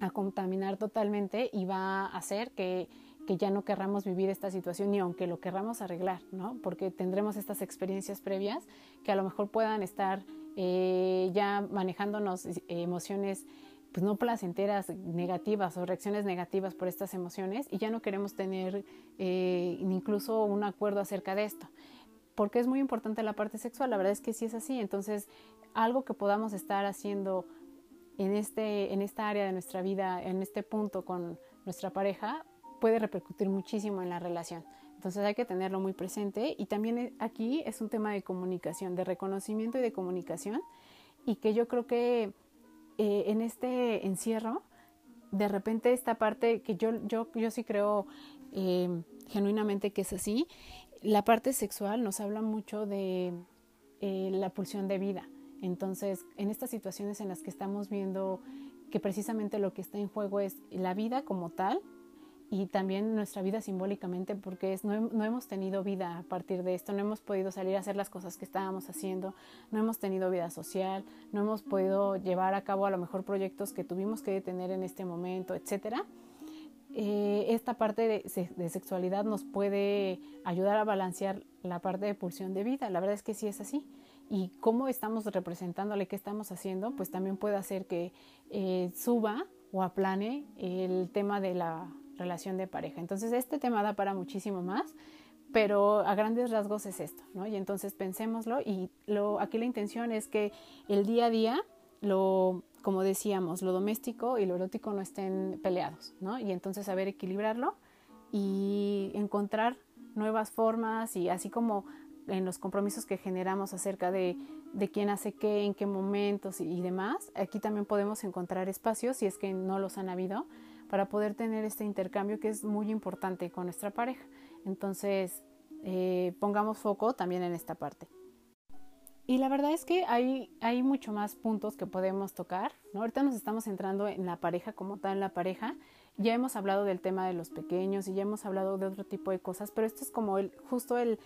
a contaminar totalmente y va a hacer que que ya no querramos vivir esta situación ni aunque lo querramos arreglar, ¿no? Porque tendremos estas experiencias previas que a lo mejor puedan estar eh, ya manejándonos eh, emociones pues no placenteras negativas o reacciones negativas por estas emociones y ya no queremos tener eh, incluso un acuerdo acerca de esto. Porque es muy importante la parte sexual, la verdad es que sí es así. Entonces, algo que podamos estar haciendo en, este, en esta área de nuestra vida, en este punto con nuestra pareja, puede repercutir muchísimo en la relación. Entonces hay que tenerlo muy presente y también eh, aquí es un tema de comunicación, de reconocimiento y de comunicación y que yo creo que eh, en este encierro, de repente esta parte que yo, yo, yo sí creo eh, genuinamente que es así, la parte sexual nos habla mucho de la pulsión de vida. Entonces, en estas situaciones en las que estamos viendo que precisamente lo que está en juego es la vida como tal, y también nuestra vida simbólicamente porque es, no, no, hemos tenido vida a partir de esto, no hemos podido salir a hacer las cosas que estábamos haciendo, no hemos tenido vida social, no hemos podido llevar a cabo a lo mejor proyectos que tuvimos que detener en este momento, etcétera. Eh, esta parte de, de, sexualidad nos puede ayudar a balancear la parte de pulsión de vida. La verdad es que sí es así. Y cómo estamos representándole, qué estamos haciendo, pues también puede hacer que eh, suba o aplane el tema de la relación de pareja. Entonces este tema da para muchísimo más, pero a grandes rasgos es esto, ¿no? Y entonces pensémoslo y lo, aquí la intención es que el día a día, lo, como decíamos, lo doméstico y lo erótico no estén peleados, ¿no? Y entonces saber equilibrarlo y encontrar nuevas formas y así como en los compromisos que generamos acerca de, de quién hace qué, en qué momentos y, y demás, aquí también podemos encontrar espacios, si es que no los han habido, para poder tener este intercambio que es muy importante con nuestra pareja. Entonces, eh, pongamos foco también en esta parte. Y la verdad es que hay, hay mucho más puntos que podemos tocar. ¿no? Ahorita nos estamos centrando en la pareja como tal, en la pareja. Ya hemos hablado del tema de los pequeños y ya hemos hablado de otro tipo de cosas, pero esto es como el, justo el,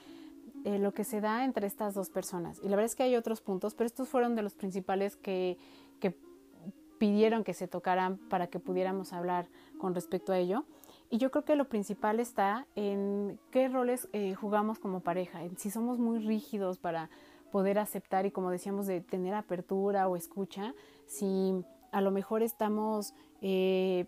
eh, lo que se da entre estas dos personas. Y la verdad es que hay otros puntos, pero estos fueron de los principales que, que pidieron que se tocaran para que pudiéramos hablar con respecto a ello. Y yo creo que lo principal está en qué roles eh, jugamos como pareja, si somos muy rígidos para poder aceptar y como decíamos de tener apertura o escucha, si a lo mejor estamos eh,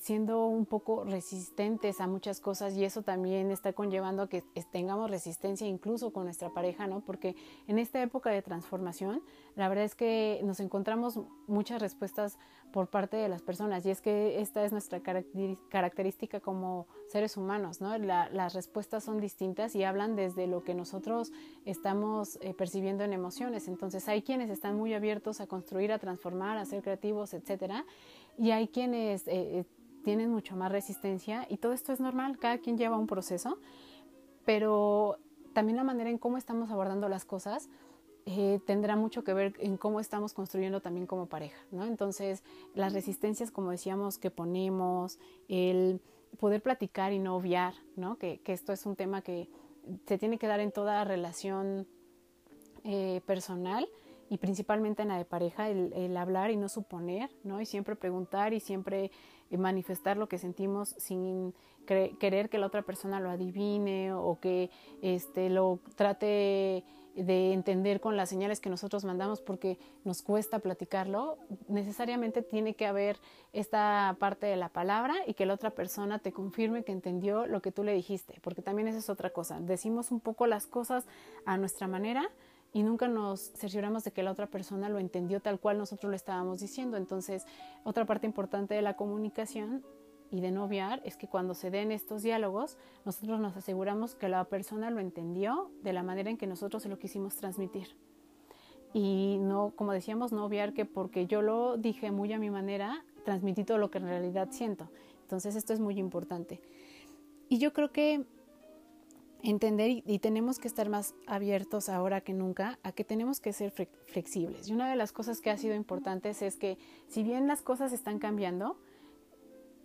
siendo un poco resistentes a muchas cosas y eso también está conllevando a que tengamos resistencia incluso con nuestra pareja, ¿no? Porque en esta época de transformación, la verdad es que nos encontramos muchas respuestas por parte de las personas y es que esta es nuestra característica como seres humanos, ¿no? las respuestas son distintas y hablan desde lo que nosotros estamos eh, percibiendo en emociones. Entonces hay quienes están muy abiertos a construir, a transformar, a ser creativos, etcétera, y hay quienes eh, tienen mucho más resistencia y todo esto es normal, cada quien lleva un proceso, pero también la manera en cómo estamos abordando las cosas eh, tendrá mucho que ver en cómo estamos construyendo también como pareja, ¿no? Entonces, las resistencias, como decíamos, que ponemos, el poder platicar y no obviar, ¿no? Que, esto es un tema que se tiene que dar en toda relación eh, personal y principalmente en la de pareja, el, el, hablar y no suponer, ¿no? Y siempre preguntar y siempre manifestar lo que sentimos sin querer que la otra persona lo adivine o que este, lo trate de entender con las señales que nosotros mandamos porque nos cuesta platicarlo, necesariamente tiene que haber esta parte de la palabra y que la otra persona te confirme que entendió lo que tú le dijiste, porque también esa es otra cosa. Decimos un poco las cosas a nuestra manera, y nunca nos cercioramos de que la otra persona lo entendió tal cual nosotros lo estábamos diciendo. Entonces, otra parte importante de la comunicación y de no obviar es que cuando se den estos diálogos, nosotros nos aseguramos que la persona lo entendió de la manera en que nosotros se lo quisimos transmitir. Y no, como decíamos, no obviar que porque yo lo dije muy a mi manera, transmití todo lo que en realidad siento. Entonces, esto es muy importante. Y yo creo que entender y, tenemos que estar más abiertos ahora que nunca a que tenemos que ser flexibles. Y una de las cosas que ha sido importantes es que si bien las cosas están cambiando,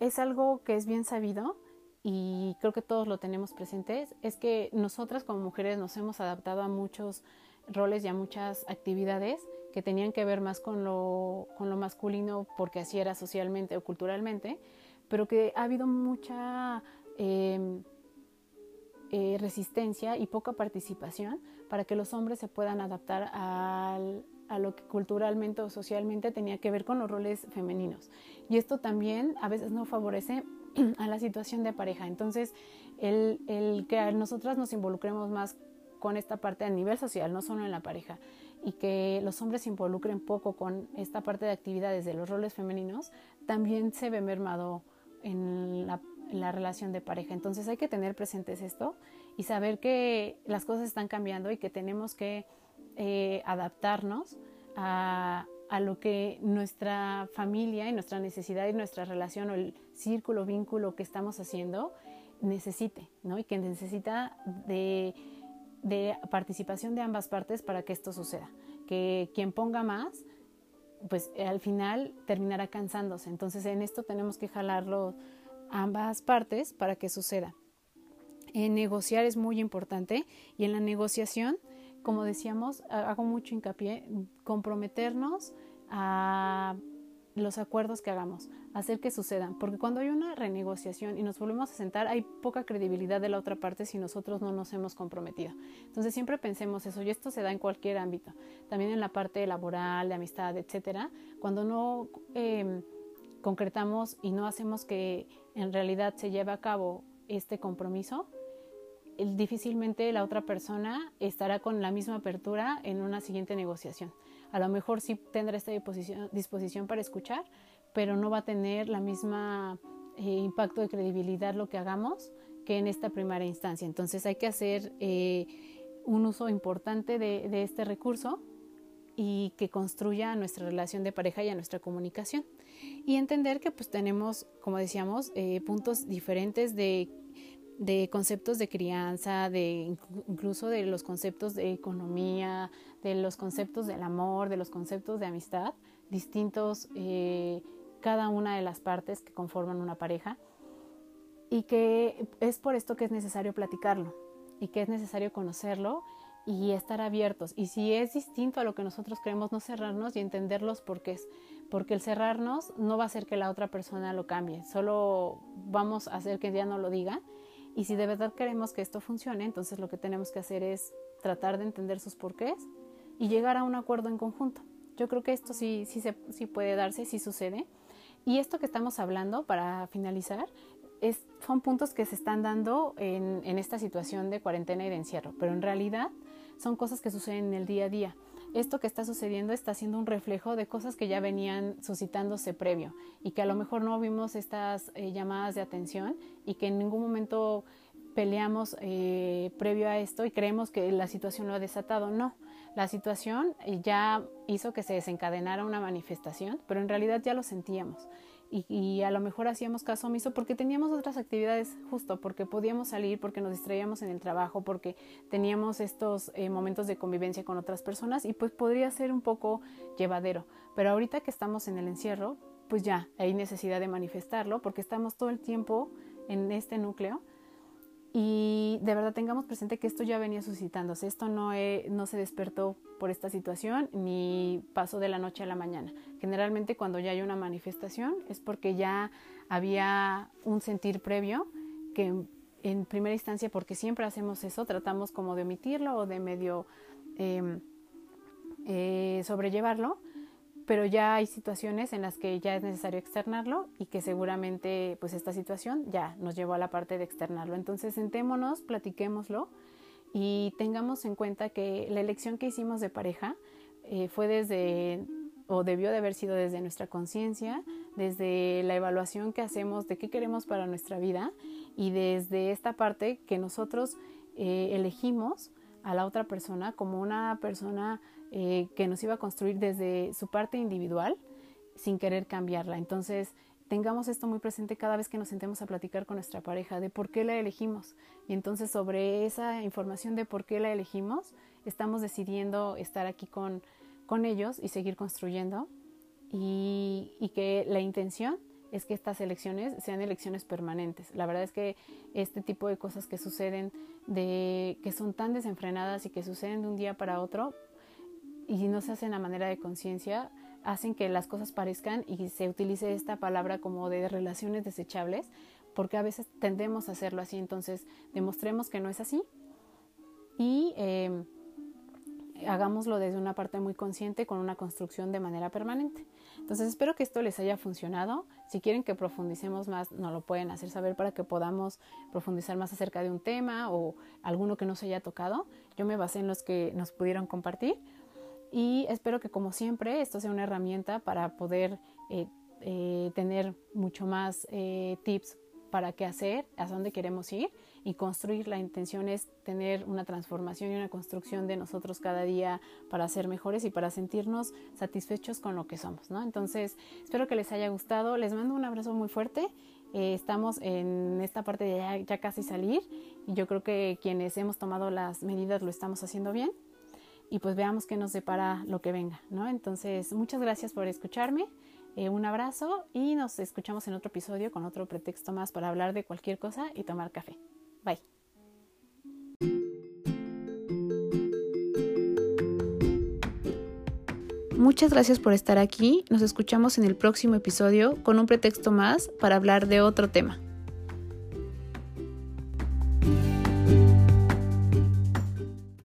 es algo que es bien sabido y creo que todos lo tenemos presentes, es que nosotras como mujeres nos hemos adaptado a muchos roles y a muchas actividades que tenían que ver más con lo, con lo masculino porque así era socialmente o culturalmente, pero que ha habido mucha... Eh, eh, resistencia y poca participación para que los hombres se puedan adaptar a lo que culturalmente o socialmente tenía que ver con los roles femeninos. Y esto también a veces no favorece a la situación de pareja. Entonces, el, el que nosotras nos involucremos más con esta parte a nivel social, no solo en la pareja, y que los hombres se involucren poco con esta parte de actividades de los roles femeninos, también se ve mermado en la la relación de pareja. Entonces hay que tener presentes esto y saber que las cosas están cambiando y que tenemos que eh, adaptarnos a, a, lo que nuestra familia y nuestra necesidad y nuestra relación o el círculo, vínculo que estamos haciendo necesite, ¿no? Y que necesita de, de participación de ambas partes para que esto suceda. Que quien ponga más, pues al final terminará cansándose. Entonces en esto tenemos que jalarlo ambas partes para que suceda. En negociar es muy importante y en la negociación, como decíamos, hago mucho hincapié, comprometernos a los acuerdos que hagamos, hacer que sucedan, porque cuando hay una renegociación y nos volvemos a sentar, hay poca credibilidad de la otra parte si nosotros no nos hemos comprometido. Entonces siempre pensemos eso, y esto se da en cualquier ámbito, también en la parte laboral, de amistad, etcétera. Cuando no em, concretamos y no hacemos que en realidad se lleve a cabo este compromiso, difícilmente la otra persona estará con la misma apertura en una siguiente negociación. A lo mejor sí tendrá esta disposición, disposición para escuchar, pero no va a tener la misma eh, impacto de credibilidad lo que hagamos que en esta primera instancia. Entonces hay que hacer eh, un uso importante de, de este recurso y que construya nuestra relación de pareja y a nuestra comunicación y entender que pues tenemos, como decíamos, eh, puntos diferentes de de conceptos de crianza, de incluso de los conceptos de economía, de los conceptos del amor, de los conceptos de amistad, distintos eh, cada una de las partes que conforman una pareja y que es por esto que es necesario platicarlo y que es necesario conocerlo y estar abiertos. Y si es distinto a lo que nosotros creemos, no cerrarnos y entender los porqués. Porque el cerrarnos no va a hacer que la otra persona lo cambie, solo vamos a hacer que ya no lo diga. Y si de verdad queremos que esto funcione, entonces lo que tenemos que hacer es tratar de entender sus porqués y llegar a un acuerdo en conjunto. Yo creo que esto sí, sí, se, sí puede darse, sí sucede. Y esto que estamos hablando, para finalizar, es, son puntos que se están dando en, en esta situación de cuarentena y de encierro, pero en realidad son cosas que suceden en el día a día. Esto que está sucediendo está siendo un reflejo de cosas que ya venían suscitándose previo y que a lo mejor no vimos estas eh, llamadas de atención y que en ningún momento peleamos eh, previo a esto y creemos que la situación lo ha desatado. No, la situación ya hizo que se desencadenara una manifestación, pero en realidad ya lo sentíamos y, a lo mejor hacíamos caso omiso porque teníamos otras actividades justo, porque podíamos salir, porque nos distraíamos en el trabajo, porque teníamos estos eh, momentos de convivencia con otras personas y pues podría ser un poco llevadero. Pero ahorita que estamos en el encierro, pues ya hay necesidad de manifestarlo porque estamos todo el tiempo en este núcleo y de verdad tengamos presente que esto ya venía suscitándose, esto no, no se despertó por esta situación ni pasó de la noche a la mañana. Generalmente cuando ya hay una manifestación es porque ya había un sentir previo que en primera instancia, porque siempre hacemos eso, tratamos como de omitirlo o de medio em, eh, sobrellevarlo, pero ya hay situaciones en las que ya es necesario externarlo y que seguramente pues esta situación ya nos llevó a la parte de externarlo. Entonces sentémonos, platiquémoslo y tengamos en cuenta que la elección que hicimos de pareja eh, fue desde o debió de haber sido desde nuestra conciencia, desde la evaluación que hacemos de qué queremos para nuestra vida y desde esta parte que nosotros eh, elegimos a la otra persona como una persona eh, que nos iba a construir desde su parte individual sin querer cambiarla. Entonces, tengamos esto muy presente cada vez que nos sentemos a platicar con nuestra pareja de por qué la elegimos. Y entonces sobre esa información de por qué la elegimos, estamos decidiendo estar aquí con, con ellos y seguir construyendo. Y, y que la intención es que estas elecciones sean elecciones permanentes. La verdad es que este tipo de cosas que suceden, de que son tan desenfrenadas y que suceden de un día para otro, y no se hacen a manera de conciencia, hacen que las cosas parezcan y se utilice esta palabra como de relaciones desechables, porque a veces tendemos a hacerlo así, entonces demostremos que no es así y em, hagámoslo desde una parte muy consciente con una construcción de manera permanente. Entonces espero que esto les haya funcionado. Si quieren que profundicemos más, nos lo pueden hacer saber para que podamos profundizar más acerca de un tema o alguno que no se haya tocado. Yo me basé en los que nos pudieron compartir y espero que como siempre esto sea una herramienta para poder eh, eh, tener mucho más eh, tips para qué hacer, a dónde queremos ir y construir. La intención es tener una transformación y una construcción de nosotros cada día para ser mejores y para sentirnos satisfechos con lo que somos, ¿no? Entonces, espero que les haya gustado. Les mando un abrazo muy fuerte. estamos en esta parte de ya, ya casi salir y yo creo que quienes hemos tomado las medidas lo estamos haciendo bien y pues veamos qué nos depara lo que venga, ¿no? Entonces, muchas gracias por escucharme, eh, un abrazo y nos escuchamos en otro episodio con otro pretexto más para hablar de cualquier cosa y tomar café. Bye. Muchas gracias por estar aquí. Nos escuchamos en el próximo episodio con un pretexto más para hablar de otro tema.